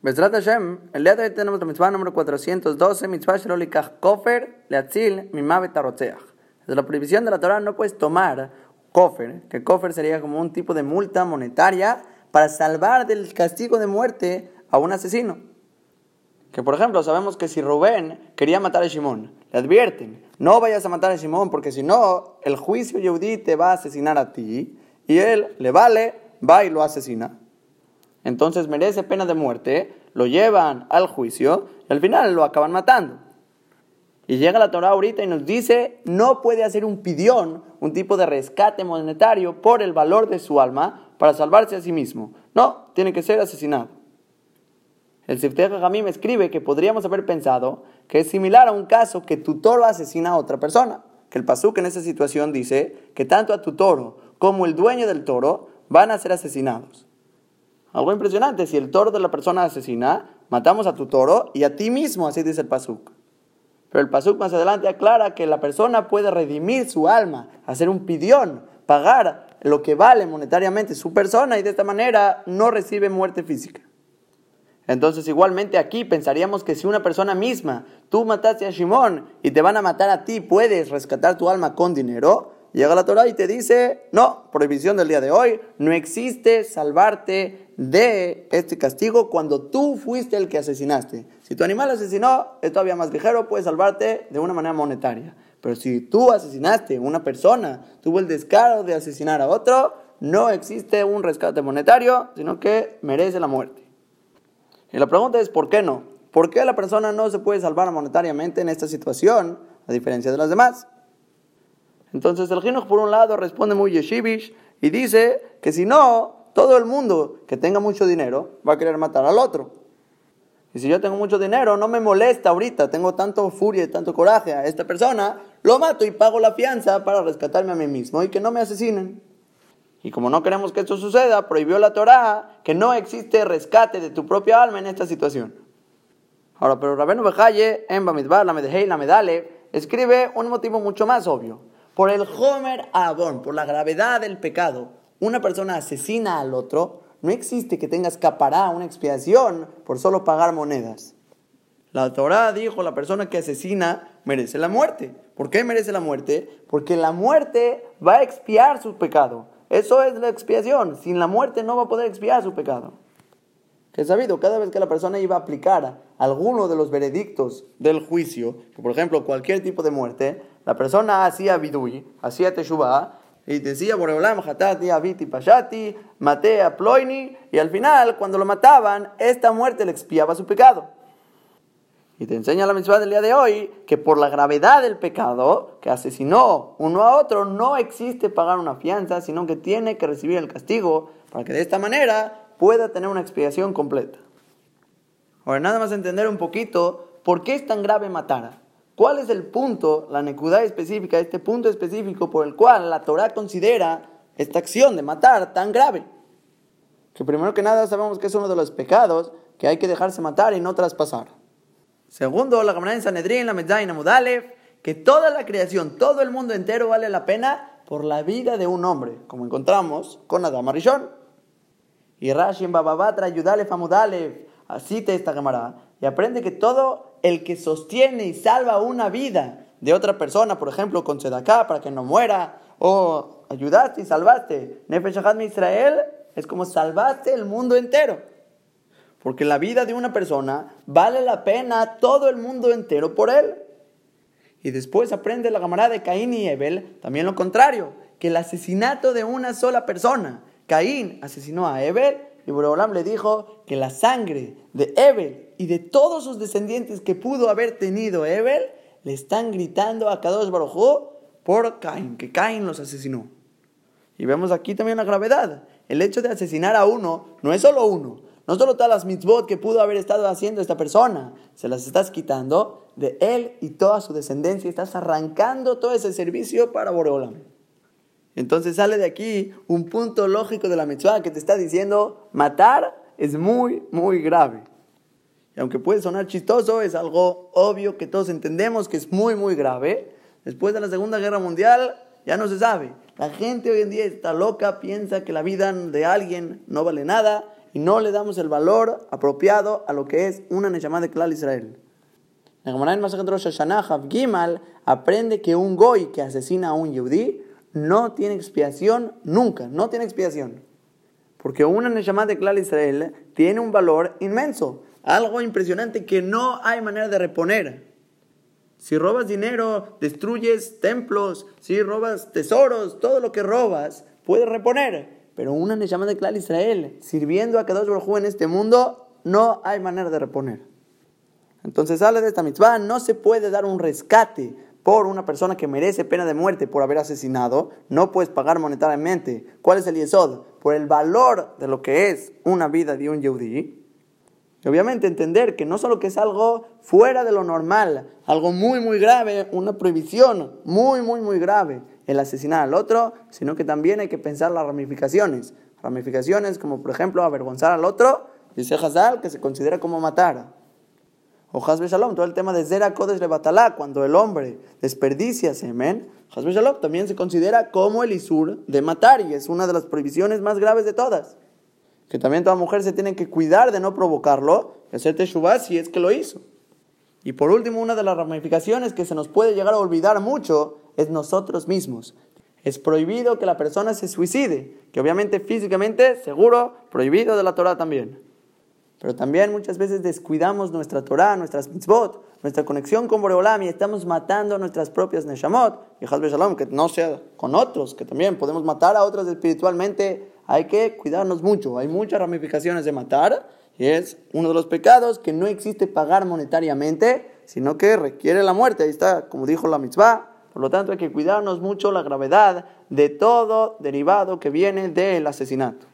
Besrat Hashem, el día de hoy tenemos la mitzvah número 412, mitzvah shelolikach kofer leatzil mimavet arotzeach. Desde la prohibición de la Torah no puedes tomar kofer, que kofer sería como un tipo de multa monetaria para salvar del castigo de muerte a un asesino. Que por ejemplo, sabemos que si Rubén quería matar a Shimón, le advierten, no vayas a matar a Shimón porque si no, el juicio Yehudí te va a asesinar a ti y él le vale, va y lo asesina. Entonces merece pena de muerte, lo llevan al juicio y al final lo acaban matando. Y llega la Torah ahorita y nos dice, no puede hacer un pidión, un tipo de rescate monetario por el valor de su alma para salvarse a sí mismo. No, tiene que ser asesinado. El Sifteh me escribe que podríamos haber pensado que es similar a un caso que tu toro asesina a otra persona. Que el Pasuk en esa situación dice que tanto a tu toro como el dueño del toro van a ser asesinados. Algo impresionante, si el toro de la persona asesina, matamos a tu toro y a ti mismo, así dice el Pasuk. Pero el Pasuk más adelante aclara que la persona puede redimir su alma, hacer un pidión, pagar lo que vale monetariamente su persona y de esta manera no recibe muerte física. Entonces igualmente aquí pensaríamos que si una persona misma, tú mataste a Shimón y te van a matar a ti, puedes rescatar tu alma con dinero, llega la Torah y te dice, no, prohibición del día de hoy, no existe salvarte de este castigo cuando tú fuiste el que asesinaste. Si tu animal asesinó, es todavía más ligero, puedes salvarte de una manera monetaria. Pero si tú asesinaste a una persona, tuvo el descaro de asesinar a otro, no existe un rescate monetario, sino que merece la muerte. Y la pregunta es, ¿por qué no? ¿Por qué la persona no se puede salvar monetariamente en esta situación, a diferencia de las demás? Entonces el Jinuj por un lado responde muy yeshivish y dice que si no, todo el mundo que tenga mucho dinero va a querer matar al otro. Y si yo tengo mucho dinero, no me molesta ahorita, tengo tanto furia y tanto coraje a esta persona, lo mato y pago la fianza para rescatarme a mí mismo y que no me asesinen. Y como no queremos que esto suceda, prohibió la Torá que no existe rescate de tu propia alma en esta situación. Ahora, pero Rabenu Bejaye, en Bamidbar, la Medhei, la Medale, escribe un motivo mucho más obvio. Por el Homer Abon, por la gravedad del pecado, una persona asesina al otro, no existe que tenga escapará una expiación por solo pagar monedas. La Torah dijo, la persona que asesina merece la muerte. ¿Por qué merece la muerte? Porque la muerte va a expiar su pecado. Eso es la expiación. Sin la muerte no va a poder expiar su pecado. Que sabido, cada vez que la persona iba a aplicar alguno de los veredictos del juicio, por ejemplo cualquier tipo de muerte, la persona hacía bidui, hacía teshuvah, y decía Boreolam, Hatati, Aviti, Pashati, maté a Ploini, y al final, cuando lo mataban, esta muerte le expiaba su pecado. Y te enseña la mitzvah del día de hoy que por la gravedad del pecado que asesinó uno a otro, no existe pagar una fianza, sino que tiene que recibir el castigo para que de esta manera pueda tener una expiación completa. Ahora, nada más entender un poquito por qué es tan grave matar. ¿Cuál es el punto, la necudad específica, este punto específico por el cual la Torah considera esta acción de matar tan grave? Que primero que nada sabemos que es uno de los pecados que hay que dejarse matar y no traspasar. Segundo, la Gemara en Sanedrín, la Medzaina Mudalev, que toda la creación, todo el mundo entero vale la pena por la vida de un hombre, como encontramos con Adam Arishon. Y Rashi en Bababatra, Yudalev Amudalev, así te esta Gemara, y aprende que todo el que sostiene y salva una vida de otra persona, por ejemplo, con Sedaká, para que no muera, o ayudaste y salvaste, Nefesh Israel, es como salvaste el mundo entero. Porque la vida de una persona vale la pena todo el mundo entero por él. Y después aprende la camarada de Caín y Ebel también lo contrario, que el asesinato de una sola persona, Caín asesinó a Ebel y Borolam le dijo que la sangre de Ebel y de todos sus descendientes que pudo haber tenido Ebel le están gritando a Kadosh Baruj por Caín, que Caín los asesinó. Y vemos aquí también la gravedad. El hecho de asesinar a uno no es solo uno, no solo todas las mitzvot que pudo haber estado haciendo esta persona, se las estás quitando de él y toda su descendencia, estás arrancando todo ese servicio para Boreolam. Entonces sale de aquí un punto lógico de la mitzvah que te está diciendo, matar es muy, muy grave. Y aunque puede sonar chistoso, es algo obvio que todos entendemos que es muy, muy grave. Después de la Segunda Guerra Mundial ya no se sabe. La gente hoy en día está loca, piensa que la vida de alguien no vale nada y no le damos el valor apropiado a lo que es una Neshama de Klal Israel. La Gemara en Masachet Rosh Hashanah, Gimal, aprende que un goy que asesina a un yudí no tiene expiación nunca, no tiene expiación. Porque una Neshama de Klal Israel tiene un valor inmenso, algo impresionante que no hay manera de reponer. Si robas dinero, destruyes templos, si robas tesoros, todo lo que robas, puedes reponer. Pero una Neshama de Klal Israel, sirviendo a Kadosh Baruj en este mundo, no hay manera de reponer. Entonces sale de esta mitzvah, no se puede dar un rescate por una persona que merece pena de muerte por haber asesinado, no puedes pagar monetariamente. ¿Cuál es el yesod? Por el valor de lo que es una vida de un yehudí. Obviamente entender que no solo que es algo fuera de lo normal, algo muy, muy grave, una prohibición muy, muy, muy grave, el asesinar al otro, sino que también hay que pensar las ramificaciones. Ramificaciones como, por ejemplo, avergonzar al otro, dice Hazal, que se considera como matar. O Hazbe Shalom, todo el tema de Zera Kodesh Levatalá, cuando el hombre desperdicia semen, Hazbe Shalom también se considera como el Isur de matar, y es una de las prohibiciones más graves de todas que también toda mujer se tiene que cuidar de no provocarlo y hacer teshuvah si es que lo hizo. Y por último, una de las ramificaciones que se nos puede llegar a olvidar mucho es nosotros mismos. Es prohibido que la persona se suicide, que obviamente físicamente, seguro, prohibido de la Torah también. Pero también muchas veces descuidamos nuestra Torah, nuestras mitzvot, nuestra conexión con Boreolam y estamos matando nuestras propias neshamot. Y Shalom, que no sea con otros, que también podemos matar a otros espiritualmente hay que cuidarnos mucho. Hay muchas ramificaciones de matar y es uno de los pecados que no existe pagar monetariamente, sino que requiere la muerte. Ahí está, como dijo la mitzvah. Por lo tanto, hay que cuidarnos mucho la gravedad de todo derivado que viene del asesinato.